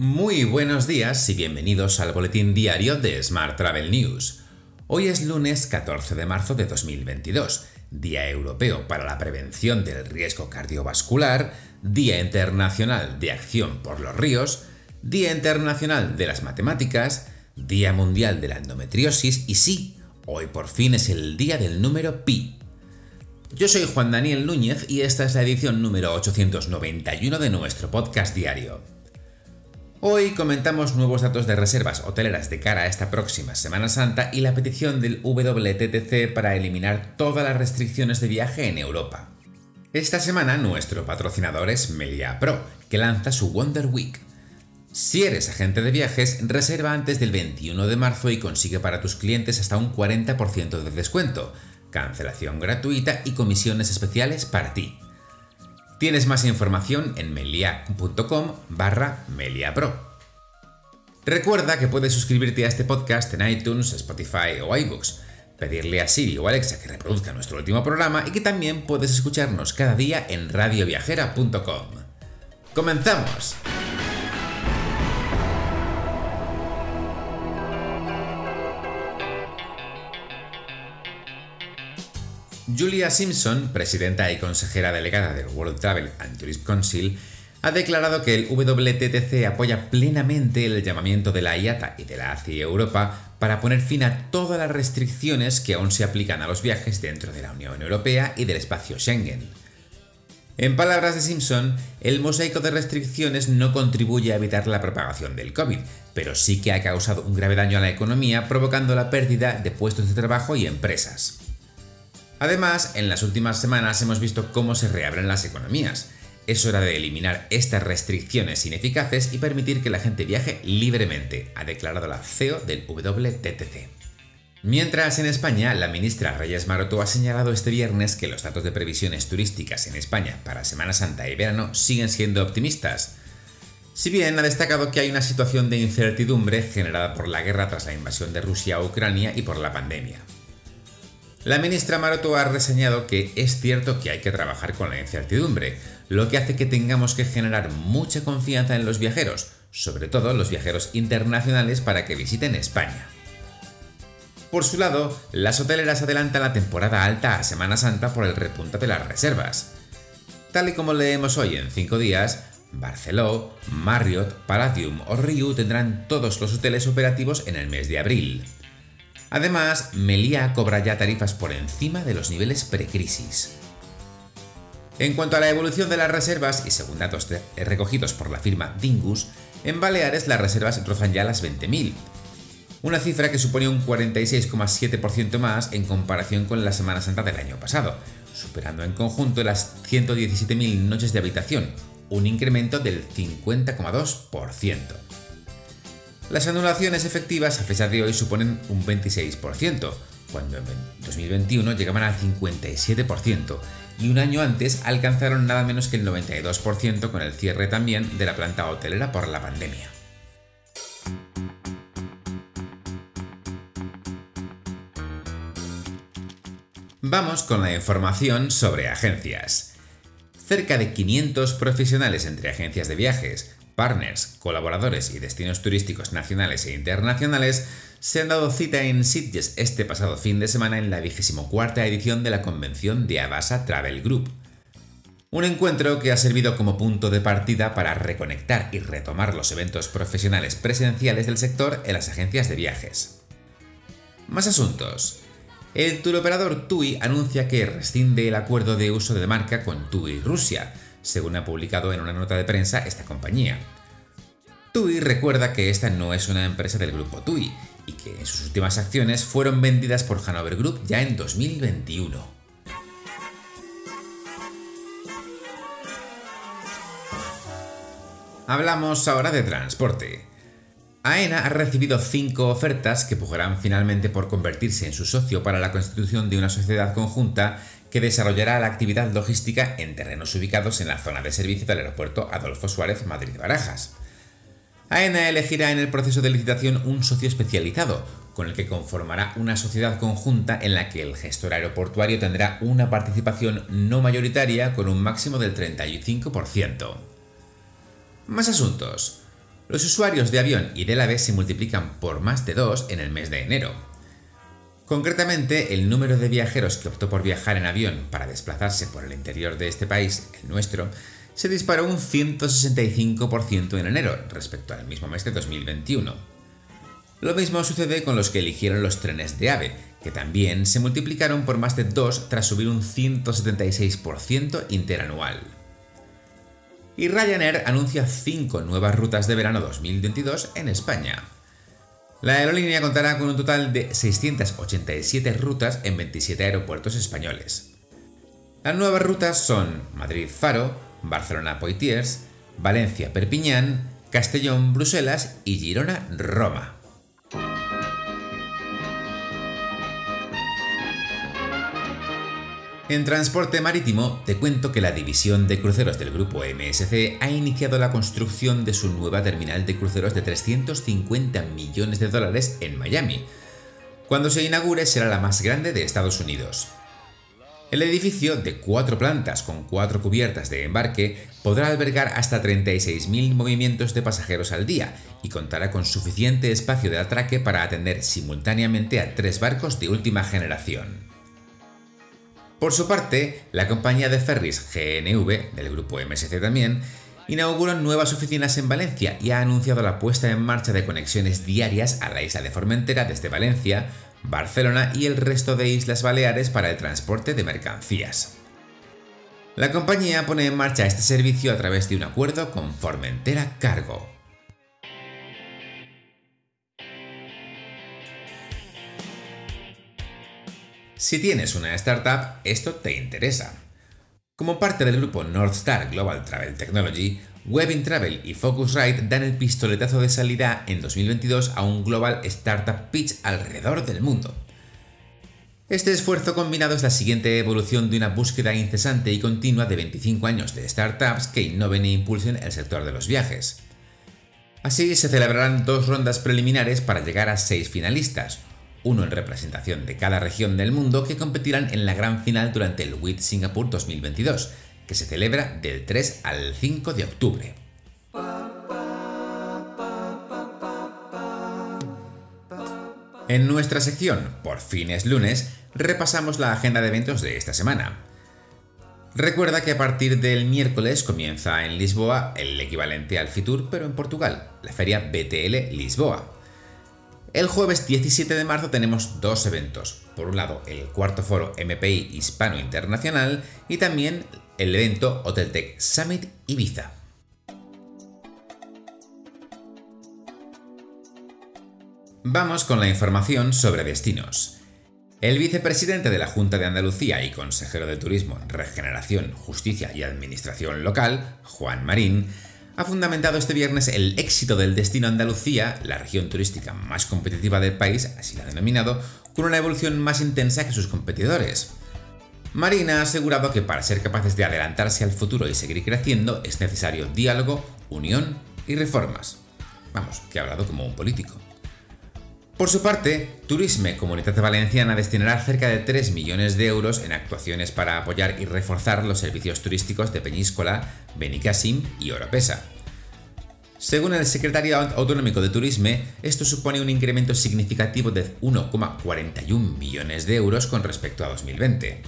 Muy buenos días y bienvenidos al boletín diario de Smart Travel News. Hoy es lunes 14 de marzo de 2022, Día Europeo para la Prevención del Riesgo Cardiovascular, Día Internacional de Acción por los Ríos, Día Internacional de las Matemáticas, Día Mundial de la Endometriosis y sí, hoy por fin es el día del número pi. Yo soy Juan Daniel Núñez y esta es la edición número 891 de nuestro podcast diario. Hoy comentamos nuevos datos de reservas hoteleras de cara a esta próxima Semana Santa y la petición del WTTC para eliminar todas las restricciones de viaje en Europa. Esta semana nuestro patrocinador es Melia Pro, que lanza su Wonder Week. Si eres agente de viajes, reserva antes del 21 de marzo y consigue para tus clientes hasta un 40% de descuento, cancelación gratuita y comisiones especiales para ti. Tienes más información en melia.com barra meliapro. Recuerda que puedes suscribirte a este podcast en iTunes, Spotify o iBooks, pedirle a Siri o Alexa que reproduzca nuestro último programa y que también puedes escucharnos cada día en radioviajera.com. ¡Comenzamos! Julia Simpson, presidenta y consejera delegada del World Travel and Tourism Council, ha declarado que el WTTC apoya plenamente el llamamiento de la IATA y de la ACI Europa para poner fin a todas las restricciones que aún se aplican a los viajes dentro de la Unión Europea y del espacio Schengen. En palabras de Simpson, el mosaico de restricciones no contribuye a evitar la propagación del COVID, pero sí que ha causado un grave daño a la economía provocando la pérdida de puestos de trabajo y empresas. Además, en las últimas semanas hemos visto cómo se reabren las economías. Es hora de eliminar estas restricciones ineficaces y permitir que la gente viaje libremente, ha declarado la CEO del WTTC. Mientras en España, la ministra Reyes Maroto ha señalado este viernes que los datos de previsiones turísticas en España para Semana Santa y verano siguen siendo optimistas. Si bien ha destacado que hay una situación de incertidumbre generada por la guerra tras la invasión de Rusia a Ucrania y por la pandemia. La ministra Maroto ha reseñado que es cierto que hay que trabajar con la incertidumbre, lo que hace que tengamos que generar mucha confianza en los viajeros, sobre todo los viajeros internacionales para que visiten España. Por su lado, las hoteleras adelantan la temporada alta a Semana Santa por el repunte de las reservas. Tal y como leemos hoy en 5 días, Barceló, Marriott, Palladium o Riu tendrán todos los hoteles operativos en el mes de abril. Además, Melia cobra ya tarifas por encima de los niveles precrisis. En cuanto a la evolución de las reservas, y según datos recogidos por la firma Dingus, en Baleares las reservas rozan ya las 20.000, una cifra que supone un 46,7% más en comparación con la Semana Santa del año pasado, superando en conjunto las 117.000 noches de habitación, un incremento del 50,2%. Las anulaciones efectivas a fecha de hoy suponen un 26%, cuando en 2021 llegaban al 57%, y un año antes alcanzaron nada menos que el 92% con el cierre también de la planta hotelera por la pandemia. Vamos con la información sobre agencias. Cerca de 500 profesionales entre agencias de viajes, partners, colaboradores y destinos turísticos nacionales e internacionales se han dado cita en Sitges este pasado fin de semana en la 24 edición de la convención de Abasa Travel Group. Un encuentro que ha servido como punto de partida para reconectar y retomar los eventos profesionales presenciales del sector en las agencias de viajes. Más asuntos. El turoperador TUI anuncia que rescinde el acuerdo de uso de marca con TUI Rusia, según ha publicado en una nota de prensa esta compañía. TUI recuerda que esta no es una empresa del grupo TUI y que en sus últimas acciones fueron vendidas por Hanover Group ya en 2021. Hablamos ahora de transporte. AENA ha recibido cinco ofertas que pujarán finalmente por convertirse en su socio para la constitución de una sociedad conjunta que desarrollará la actividad logística en terrenos ubicados en la zona de servicio del aeropuerto Adolfo Suárez Madrid-Barajas. AENA elegirá en el proceso de licitación un socio especializado, con el que conformará una sociedad conjunta en la que el gestor aeroportuario tendrá una participación no mayoritaria con un máximo del 35%. Más asuntos. los usuarios de avión y del AVE se multiplican por más de dos en el mes de enero. Concretamente, el número de viajeros que optó por viajar en avión para desplazarse por el interior de este país, el nuestro, se disparó un 165% en enero respecto al mismo mes de 2021. Lo mismo sucede con los que eligieron los trenes de AVE, que también se multiplicaron por más de dos tras subir un 176% interanual y Ryanair anuncia 5 nuevas rutas de verano 2022 en España. La aerolínea contará con un total de 687 rutas en 27 aeropuertos españoles. Las nuevas rutas son Madrid-Faro, Barcelona-Poitiers, Valencia-Perpiñán, Castellón-Bruselas y Girona-Roma. En transporte marítimo, te cuento que la división de cruceros del grupo MSC ha iniciado la construcción de su nueva terminal de cruceros de 350 millones de dólares en Miami. Cuando se inaugure será la más grande de Estados Unidos. El edificio, de cuatro plantas con cuatro cubiertas de embarque, podrá albergar hasta 36.000 movimientos de pasajeros al día y contará con suficiente espacio de atraque para atender simultáneamente a tres barcos de última generación. Por su parte, la compañía de ferries GNV, del grupo MSC también, inauguró nuevas oficinas en Valencia y ha anunciado la puesta en marcha de conexiones diarias a la isla de Formentera desde Valencia, Barcelona y el resto de Islas Baleares para el transporte de mercancías. La compañía pone en marcha este servicio a través de un acuerdo con Formentera Cargo. Si tienes una startup, esto te interesa. Como parte del grupo North Star Global Travel Technology, Webin Travel y Focusrite dan el pistoletazo de salida en 2022 a un Global Startup Pitch alrededor del mundo. Este esfuerzo combinado es la siguiente evolución de una búsqueda incesante y continua de 25 años de startups que innoven e impulsen el sector de los viajes. Así se celebrarán dos rondas preliminares para llegar a seis finalistas, uno en representación de cada región del mundo que competirán en la gran final durante el WIT Singapur 2022, que se celebra del 3 al 5 de octubre. En nuestra sección Por fin es lunes, repasamos la agenda de eventos de esta semana. Recuerda que a partir del miércoles comienza en Lisboa el equivalente al Fitur, pero en Portugal, la feria BTL Lisboa. El jueves 17 de marzo tenemos dos eventos. Por un lado, el cuarto foro MPI Hispano Internacional y también el evento Hoteltech Summit Ibiza. Vamos con la información sobre destinos. El vicepresidente de la Junta de Andalucía y consejero de Turismo, Regeneración, Justicia y Administración Local, Juan Marín, ha fundamentado este viernes el éxito del destino Andalucía, la región turística más competitiva del país, así la ha denominado, con una evolución más intensa que sus competidores. Marina ha asegurado que para ser capaces de adelantarse al futuro y seguir creciendo es necesario diálogo, unión y reformas. Vamos, que ha hablado como un político. Por su parte, Turisme Comunidad Valenciana destinará cerca de 3 millones de euros en actuaciones para apoyar y reforzar los servicios turísticos de Peñíscola, Benicassim y Oropesa. Según el secretario autonómico de Turisme, esto supone un incremento significativo de 1,41 millones de euros con respecto a 2020.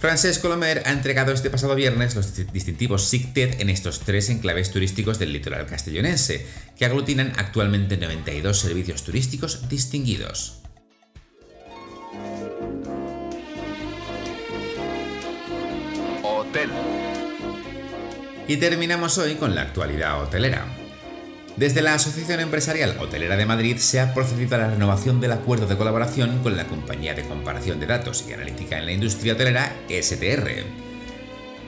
Francesc Colomer ha entregado este pasado viernes los distintivos SICTED en estos tres enclaves turísticos del litoral castellonense, que aglutinan actualmente 92 servicios turísticos distinguidos. Hotel. Y terminamos hoy con la actualidad hotelera. Desde la Asociación Empresarial Hotelera de Madrid se ha procedido a la renovación del acuerdo de colaboración con la compañía de comparación de datos y analítica en la industria hotelera STR.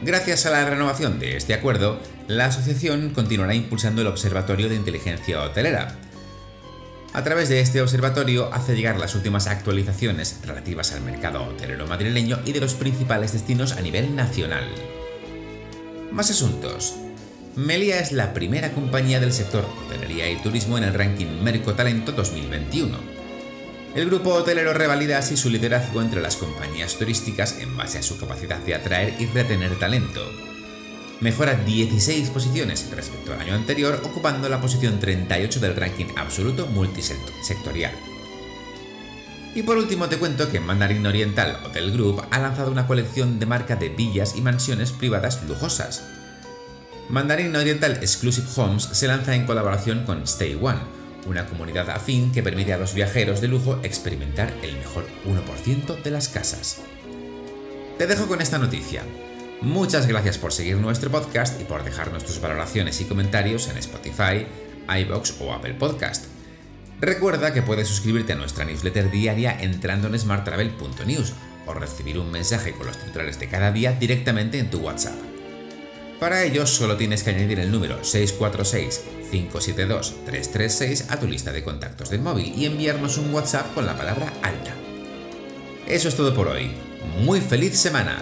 Gracias a la renovación de este acuerdo, la asociación continuará impulsando el Observatorio de Inteligencia Hotelera. A través de este observatorio hace llegar las últimas actualizaciones relativas al mercado hotelero madrileño y de los principales destinos a nivel nacional. Más asuntos. Melia es la primera compañía del sector hotelería y turismo en el ranking Merco Talento 2021. El grupo hotelero revalida así su liderazgo entre las compañías turísticas en base a su capacidad de atraer y retener talento. mejora 16 posiciones respecto al año anterior, ocupando la posición 38 del ranking absoluto multisectorial. Y por último te cuento que Mandarin Oriental Hotel Group ha lanzado una colección de marca de villas y mansiones privadas lujosas. Mandarin Oriental Exclusive Homes se lanza en colaboración con Stay One, una comunidad afín que permite a los viajeros de lujo experimentar el mejor 1% de las casas. Te dejo con esta noticia. Muchas gracias por seguir nuestro podcast y por dejarnos tus valoraciones y comentarios en Spotify, iBox o Apple Podcast. Recuerda que puedes suscribirte a nuestra newsletter diaria entrando en smarttravel.news o recibir un mensaje con los titulares de cada día directamente en tu WhatsApp. Para ello solo tienes que añadir el número 646-572-336 a tu lista de contactos del móvil y enviarnos un WhatsApp con la palabra alta. Eso es todo por hoy. Muy feliz semana.